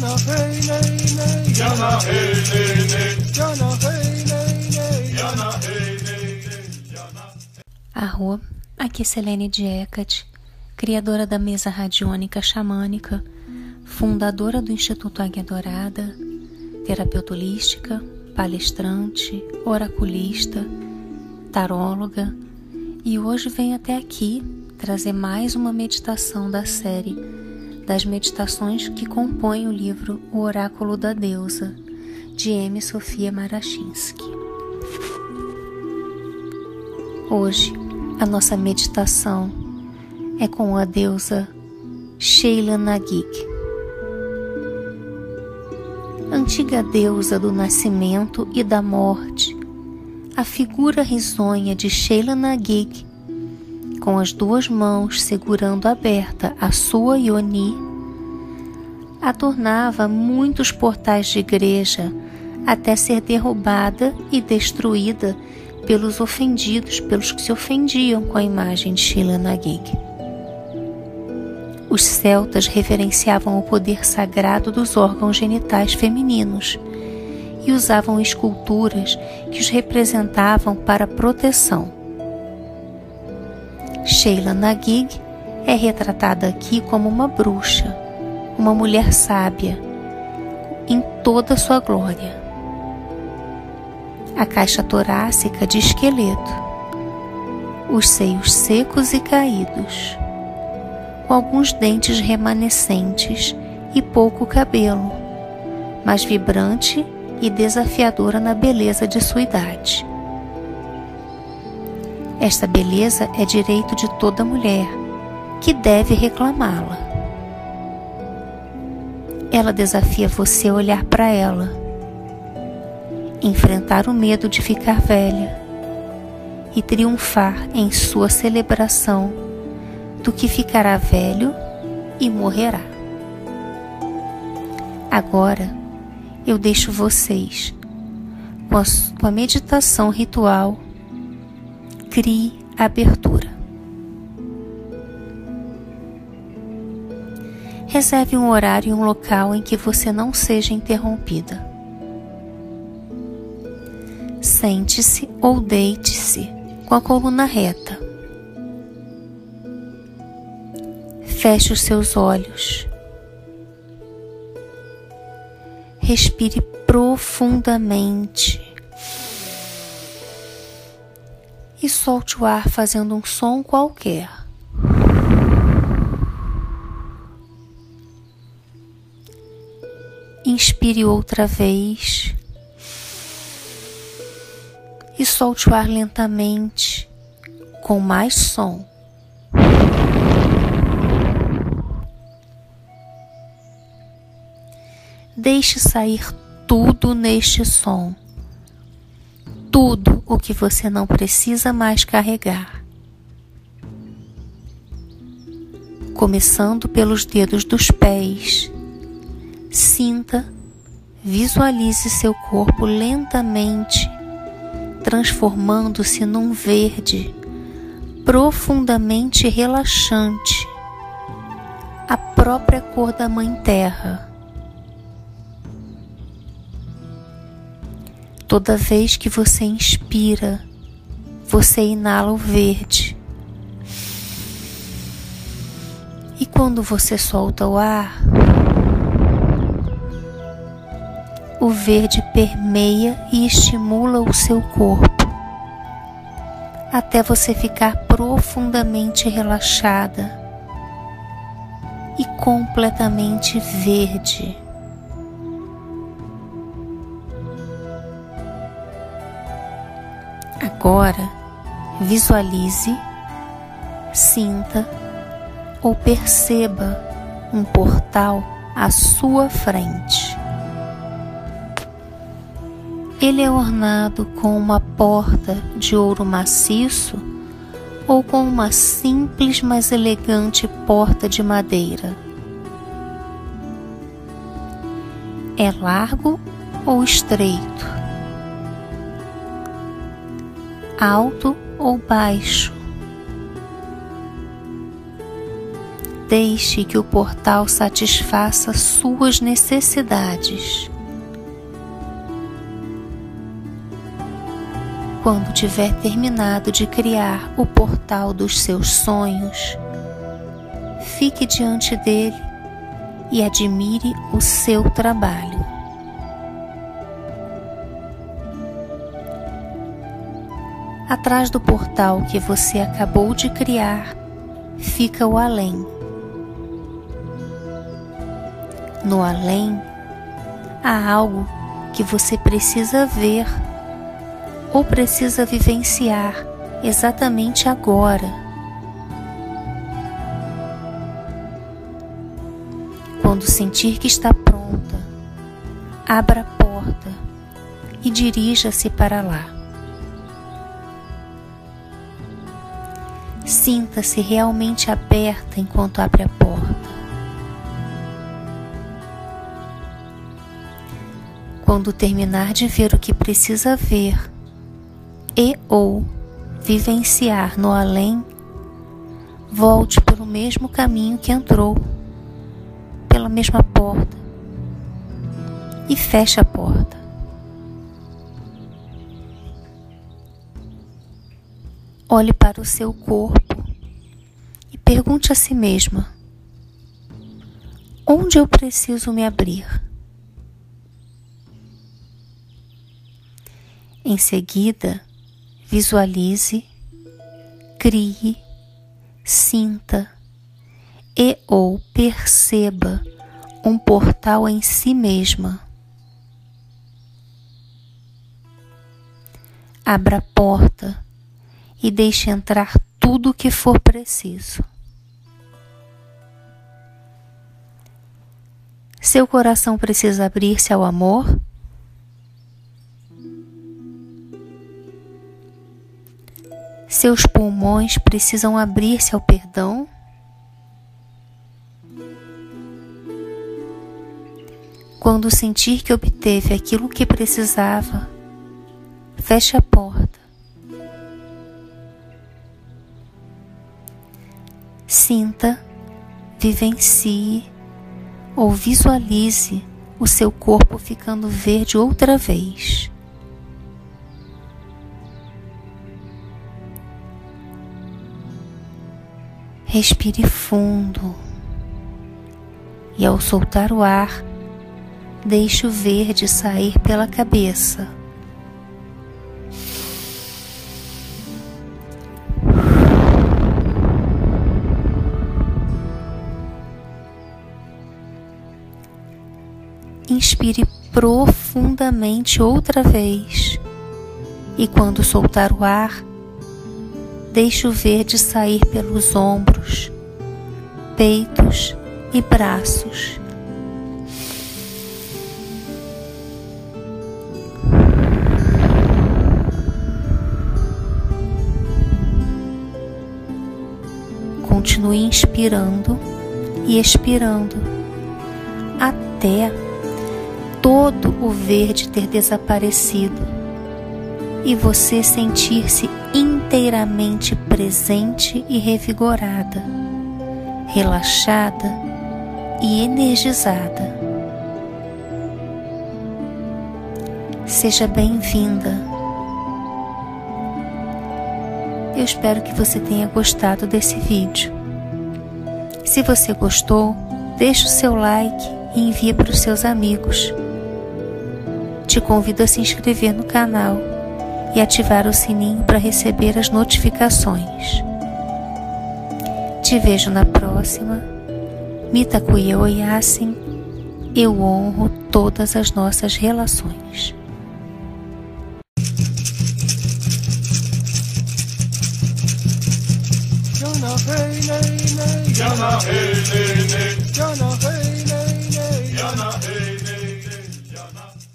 Jana hey. Arro, aqui é Selene Diecat, criadora da mesa radiônica xamânica, fundadora do Instituto Águia Dourada, terapeuta holística, palestrante, oraculista, taróloga, e hoje venho até aqui trazer mais uma meditação da série das meditações que compõem o livro O Oráculo da Deusa, de M. Sofia Marachinsky. Hoje, a nossa meditação é com a deusa Sheila Nagig. Antiga deusa do nascimento e da morte, a figura risonha de Sheila Nagig com as duas mãos segurando aberta a sua Ioni, adornava muitos portais de igreja até ser derrubada e destruída pelos ofendidos, pelos que se ofendiam com a imagem de Sheila Nagig. Os celtas reverenciavam o poder sagrado dos órgãos genitais femininos e usavam esculturas que os representavam para proteção. Sheila Nagig é retratada aqui como uma bruxa, uma mulher sábia, em toda sua glória. A caixa torácica de esqueleto, os seios secos e caídos, com alguns dentes remanescentes e pouco cabelo, mas vibrante e desafiadora na beleza de sua idade. Esta beleza é direito de toda mulher, que deve reclamá-la. Ela desafia você a olhar para ela, enfrentar o medo de ficar velha e triunfar em sua celebração do que ficará velho e morrerá. Agora eu deixo vocês com a, meditação ritual crie abertura. Reserve um horário e um local em que você não seja interrompida. Sente-se ou deite-se com a coluna reta. Feche os seus olhos. Respire profundamente e solte o ar fazendo um som qualquer. Inspire outra vez e solte o ar lentamente, com mais som. Deixe sair tudo neste som que você não precisa mais carregar. Começando pelos dedos dos pés, sinta, visualize seu corpo lentamente transformando-se num verde profundamente relaxante, a própria cor da Mãe Terra. Toda vez que você inspira, você inala o verde. E quando você solta o ar, o verde permeia e estimula o seu corpo, até você ficar profundamente relaxada e completamente verde. Agora, visualize, sinta ou perceba um portal à sua frente. Ele é ornado com uma porta de ouro maciço ou com uma simples mas elegante porta de madeira. É largo ou estreito? Alto ou baixo. Deixe que o portal satisfaça suas necessidades. Quando tiver terminado de criar o portal dos seus sonhos, fique diante dele e admire o seu trabalho. Atrás do portal que você acabou de criar fica o além. No além há algo que você precisa ver ou precisa vivenciar exatamente agora. Quando sentir que está pronta, abra a porta e dirija-se para lá. Sinta-se realmente aberta enquanto abre a porta. Quando terminar de ver o que precisa ver, e ou vivenciar no além, volte pelo mesmo caminho que entrou, pela mesma porta, e feche a porta. Olhe para o seu corpo pergunte a si mesma: onde eu preciso me abrir? Em seguida, visualize, crie, sinta e ou perceba um portal em si mesma. Abra a porta e deixe entrar tudo o que for preciso. Seu coração precisa abrir-se ao amor Seus pulmões precisam abrir-se ao perdão. Quando sentir que obteve aquilo que precisava, feche a porta. Sinta, vivencie ou visualize o seu corpo ficando verde outra vez. Respire fundo e, ao soltar o ar, deixe o verde sair pela cabeça. Inspire profundamente outra vez e, quando soltar o ar, Deixe o verde sair pelos ombros, peitos e braços. Continue inspirando e expirando até todo o verde ter desaparecido e você sentir-se inteiramente presente e revigorada, relaxada e energizada. Seja bem-vinda. Eu espero que você tenha gostado desse vídeo. Se você gostou, deixe o seu like e envie para os seus amigos. Te convido a se inscrever no canal e ativar o sininho para receber as notificações. Te vejo na próxima. Mitakuye Oyasin, eu honro todas as nossas relações. Yana hey, hey. Jana hey Yana hey,